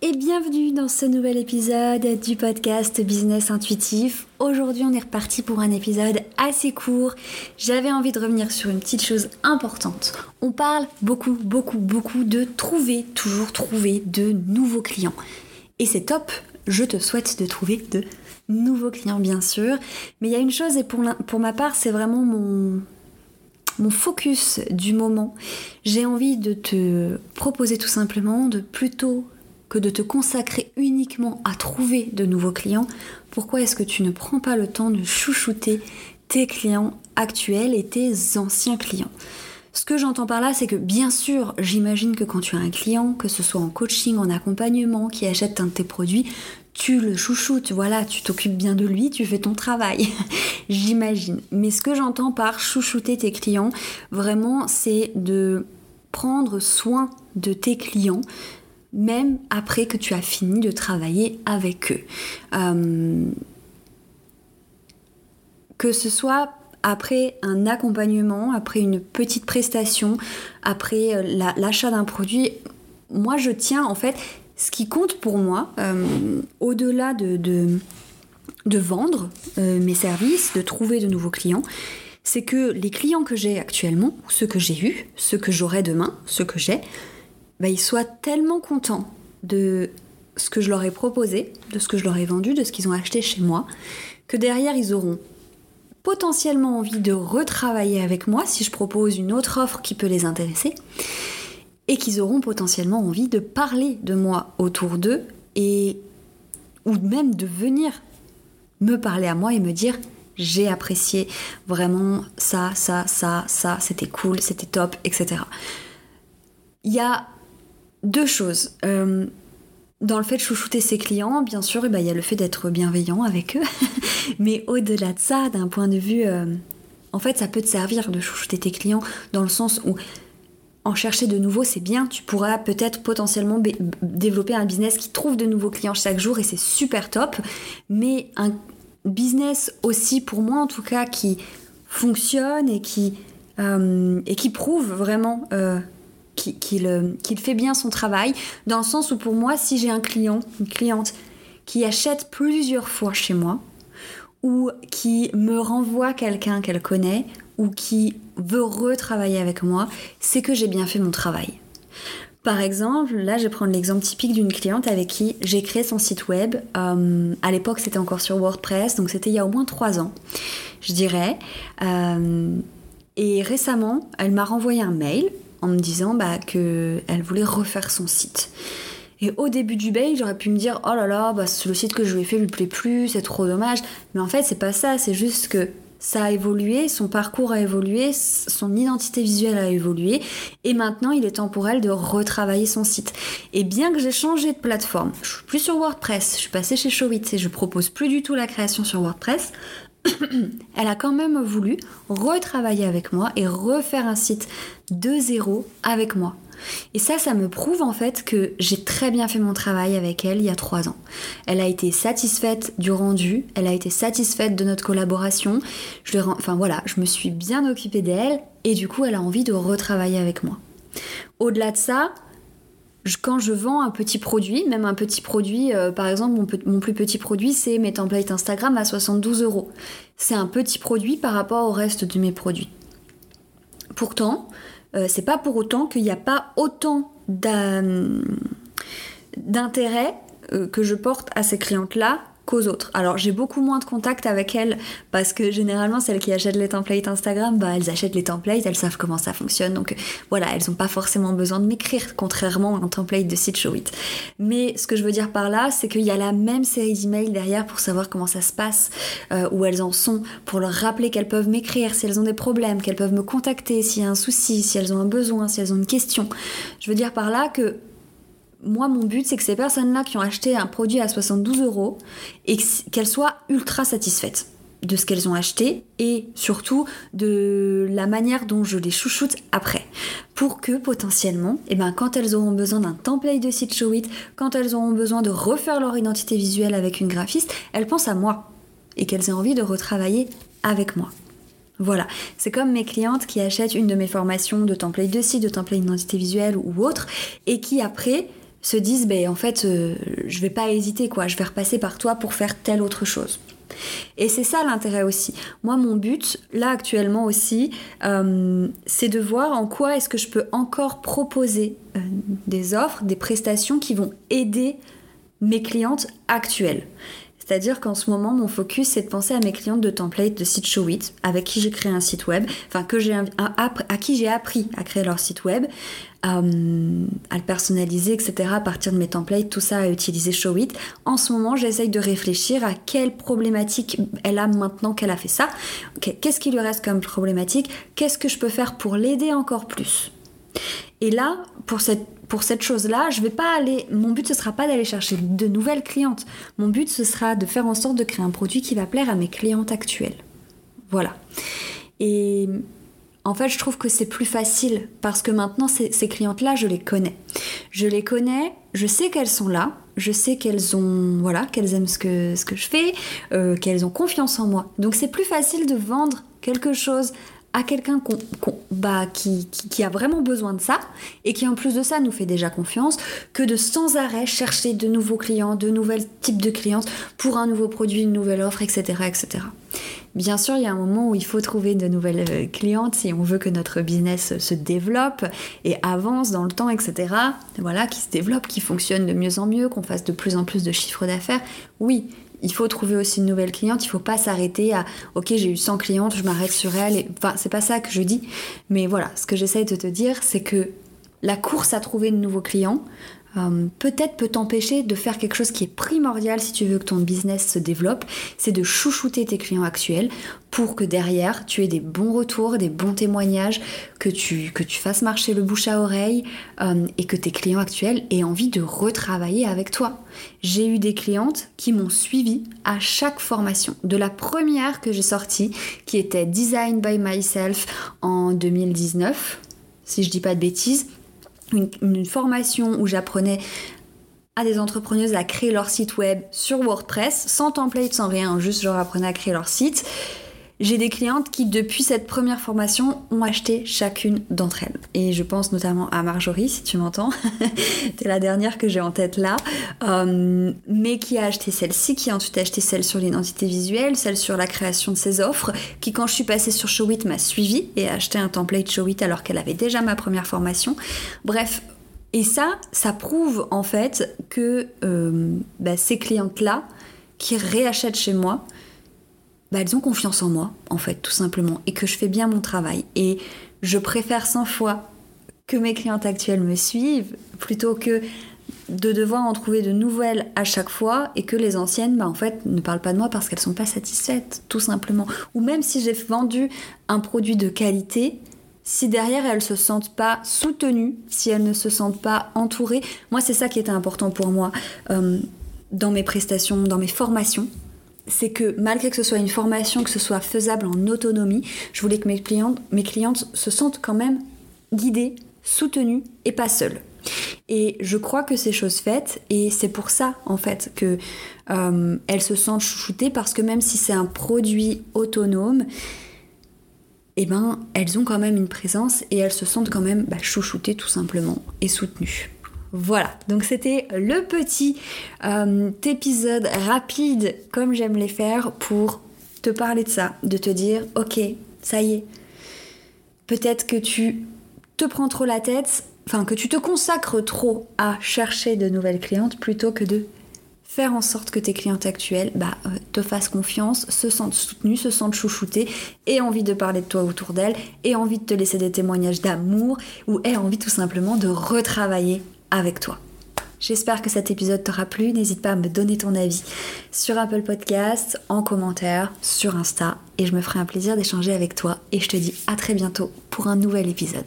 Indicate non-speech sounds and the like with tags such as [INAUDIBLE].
Et bienvenue dans ce nouvel épisode du podcast Business Intuitif. Aujourd'hui, on est reparti pour un épisode assez court. J'avais envie de revenir sur une petite chose importante. On parle beaucoup, beaucoup, beaucoup de trouver, toujours trouver de nouveaux clients. Et c'est top, je te souhaite de trouver de nouveaux clients, bien sûr. Mais il y a une chose, et pour, pour ma part, c'est vraiment mon, mon focus du moment. J'ai envie de te proposer tout simplement de plutôt que de te consacrer uniquement à trouver de nouveaux clients, pourquoi est-ce que tu ne prends pas le temps de chouchouter tes clients actuels et tes anciens clients? Ce que j'entends par là, c'est que bien sûr, j'imagine que quand tu as un client, que ce soit en coaching, en accompagnement, qui achète un de tes produits, tu le chouchoutes, voilà, tu t'occupes bien de lui, tu fais ton travail. [LAUGHS] j'imagine. Mais ce que j'entends par chouchouter tes clients, vraiment, c'est de prendre soin de tes clients, même après que tu as fini de travailler avec eux. Euh, que ce soit après un accompagnement, après une petite prestation, après euh, l'achat d'un produit, moi je tiens en fait, ce qui compte pour moi, euh, au-delà de, de, vendre mes services, de trouver de nouveaux clients, c'est que les clients que j'ai actuellement, ceux que j'ai eus, ceux que j'aurai demain, ceux que j'ai, bah, ils soient tellement contents de ce que je leur ai proposé, de ce que je leur ai vendu, de ce qu'ils ont acheté chez moi, que derrière ils auront potentiellement envie de retravailler avec moi si je propose une autre offre qui peut les intéresser, et qu'ils auront potentiellement envie de parler de moi autour d'eux, et ou même de venir me parler à moi et me dire j'ai apprécié vraiment ça, ça, ça, ça, c'était cool, c'était top, etc. Il y a deux choses. Euh, dans le fait de chouchouter ses clients, bien sûr, ben, il y a le fait d'être bienveillant avec eux. [LAUGHS] Mais au-delà de ça, d'un point de vue... Euh, en fait, ça peut te servir de chouchouter tes clients dans le sens où en chercher de nouveaux, c'est bien. Tu pourras peut-être potentiellement développer un business qui trouve de nouveaux clients chaque jour et c'est super top. Mais un business aussi, pour moi en tout cas, qui fonctionne et qui, euh, et qui prouve vraiment qu'il fait bien son travail, dans le sens où pour moi, si j'ai un client, une cliente qui achète plusieurs fois chez moi, ou qui me renvoie quelqu'un qu'elle connaît, ou qui veut retravailler avec moi, c'est que j'ai bien fait mon travail. Par exemple, là je vais prendre l'exemple typique d'une cliente avec qui j'ai créé son site web. Euh, à l'époque c'était encore sur WordPress, donc c'était il y a au moins trois ans, je dirais. Euh, et récemment, elle m'a renvoyé un mail en me disant bah, qu'elle voulait refaire son site. Et au début du bail, j'aurais pu me dire oh là là, bah, le site que je lui ai fait lui plaît plus, c'est trop dommage. Mais en fait, c'est pas ça, c'est juste que ça a évolué, son parcours a évolué, son identité visuelle a évolué, et maintenant il est temps pour elle de retravailler son site. Et bien que j'ai changé de plateforme, je suis plus sur WordPress, je suis passée chez Showit et je propose plus du tout la création sur WordPress, [COUGHS] elle a quand même voulu retravailler avec moi et refaire un site de zéro avec moi. Et ça, ça me prouve en fait que j'ai très bien fait mon travail avec elle il y a trois ans. Elle a été satisfaite du rendu, elle a été satisfaite de notre collaboration. Je enfin voilà, je me suis bien occupée d'elle et du coup, elle a envie de retravailler avec moi. Au-delà de ça, quand je vends un petit produit, même un petit produit, euh, par exemple, mon, plus petit produit, c'est mes templates Instagram à 72 euros. C'est un petit produit par rapport au reste de mes produits. Pourtant, euh, c'est pas pour autant qu'il n'y a pas autant d'intérêt euh, que je porte à ces clientes-là Alors j'ai beaucoup moins de contact avec elles parce que généralement celles qui achètent les templates Instagram, bah elles achètent les templates, elles savent comment ça fonctionne, donc voilà, elles n'ont pas forcément besoin de m'écrire, contrairement à un template de site Showit. Mais ce que je veux dire par là, c'est qu'il y a la même série d'emails derrière pour savoir comment ça se passe, euh, où elles en sont, pour leur rappeler qu'elles peuvent m'écrire si elles ont des problèmes, qu'elles peuvent me contacter s'il y a un souci, si elles ont un besoin, si elles ont une question. Je veux dire par là que moi, mon but, c'est que ces personnes-là qui ont acheté un produit à 72 euros et qu'elles soient ultra satisfaites de ce qu'elles ont acheté et surtout de la manière dont je les chouchoute après. Pour que potentiellement, eh ben, quand elles auront besoin d'un template de site Showit, quand elles auront besoin de refaire leur identité visuelle avec une graphiste, elles pensent à moi et qu'elles aient envie de retravailler avec moi. Voilà, c'est comme mes clientes qui achètent une de mes formations de template de site, de template d'identité visuelle ou autre, et qui après se disent ben en fait euh, je vais pas hésiter quoi, je vais repasser par toi pour faire telle autre chose. Et c'est ça l'intérêt aussi. Moi, mon but, là actuellement aussi, euh, c'est de voir en quoi est-ce que je peux encore proposer euh, des offres, des prestations qui vont aider mes clientes actuelles. C'est-à-dire qu'en ce moment, mon focus, c'est de penser à mes clientes de template de site Showit, avec qui j'ai créé un site web, enfin, que j'ai, à, qui j'ai appris à créer leur site web, à, le personnaliser, etc., à partir de mes templates, tout ça, à utiliser Showit. En ce moment, j'essaye de réfléchir à quelle problématique elle a maintenant qu'elle a fait ça. qu'est-ce qui lui reste comme problématique? Qu'est-ce que je peux faire pour l'aider encore plus? Et là, pour cette pour cette chose-là, je vais pas aller. Mon but ce sera pas d'aller chercher de nouvelles clientes. Mon but ce sera de faire en sorte de créer un produit qui va plaire à mes clientes actuelles. Voilà. Et en fait, je trouve que c'est plus facile parce que maintenant ces, clientes-là, je les connais. Je les connais, je sais qu'elles sont là, je sais qu'elles ont voilà, qu'elles aiment ce que je fais, euh, qu'elles ont confiance en moi. Donc c'est plus facile de vendre quelque chose à quelqu'un bah, qui, qui, a vraiment besoin de ça et qui en plus de ça nous fait déjà confiance que de sans arrêt chercher de nouveaux clients, de nouvelles types de clients pour un nouveau produit, une nouvelle offre, etc. etc. Bien sûr, il y a un moment où il faut trouver de nouvelles euh, clientes si on veut que notre business se développe et avance dans le temps, etc. Voilà, qui se développe, qui fonctionne de mieux en mieux, qu'on fasse de plus en plus de chiffres d'affaires. Oui, il faut trouver aussi une nouvelle cliente, il faut pas s'arrêter à ok j'ai eu 100 clientes, je m'arrête sur elle. Et... Enfin c'est pas ça que je dis, mais voilà, ce que j'essaie de te dire c'est que la course à trouver de nouveaux clients, euh, peut-être peut t'empêcher de faire quelque chose qui est primordial si tu veux que ton business se développe, c'est de chouchouter tes clients actuels pour que derrière tu aies des bons retours, des bons témoignages, que tu, que tu fasses marcher le bouche à oreille euh, et que tes clients actuels aient envie de retravailler avec toi. J'ai eu des clientes qui m'ont suivi à chaque formation, de la première que j'ai sortie qui était Design by Myself en 2019, si je dis pas de bêtises une, formation où j'apprenais à des entrepreneuses à créer leur site web sur WordPress, sans template, sans rien, juste je leur apprenais à créer leur site. J'ai des clientes qui, depuis cette première formation, ont acheté chacune d'entre elles. Et je pense notamment à Marjorie, si tu m'entends. [LAUGHS] T'es la dernière que j'ai en tête là. Euh, mais qui a acheté celle-ci, qui a ensuite acheté celle sur l'identité visuelle, celle sur la création de ses offres, qui, quand je suis passée sur Showit, m'a suivi et a acheté un template Showit alors qu'elle avait déjà ma première formation. Bref, et ça, ça prouve en fait que euh, bah, ces clientes-là, qui réachètent chez moi, bah, elles ont confiance en moi, en fait, tout simplement, et que je fais bien mon travail. Et je préfère 100 fois que mes clientes actuelles me suivent plutôt que de devoir en trouver de nouvelles à chaque fois et que les anciennes, bah, en fait, ne parlent pas de moi parce qu'elles sont pas satisfaites, tout simplement. Ou même si j'ai vendu un produit de qualité, si derrière elles se sentent pas soutenues, si elles ne se sentent pas entourées, moi c'est ça qui était important pour moi euh, dans mes prestations, dans mes formations, c'est que malgré que ce soit une formation, que ce soit faisable en autonomie, je voulais que mes clientes, se sentent quand même guidées, soutenues et pas seules. Et je crois que c'est chose faite et c'est pour ça en fait que euh, elles se sentent chouchoutées parce que même si c'est un produit autonome, eh ben elles ont quand même une présence et elles se sentent quand même bah, chouchoutées tout simplement et soutenues. Voilà, donc c'était le petit euh, épisode rapide comme j'aime les faire pour te parler de ça, de te dire ok, ça y est, peut-être que tu te prends trop la tête, enfin que tu te consacres trop à chercher de nouvelles clientes plutôt que de faire en sorte que tes clientes actuelles bah, euh, te fassent confiance, se sentent soutenues, se sentent chouchoutées, aient envie de parler de toi autour d'elles, aient envie de te laisser des témoignages d'amour ou aient envie tout simplement de retravailler avec toi. J'espère que cet épisode t'aura plu. N'hésite pas à me donner ton avis sur Apple Podcast, en commentaire, sur Insta. Et je me ferai un plaisir d'échanger avec toi. Et je te dis à très bientôt pour un nouvel épisode.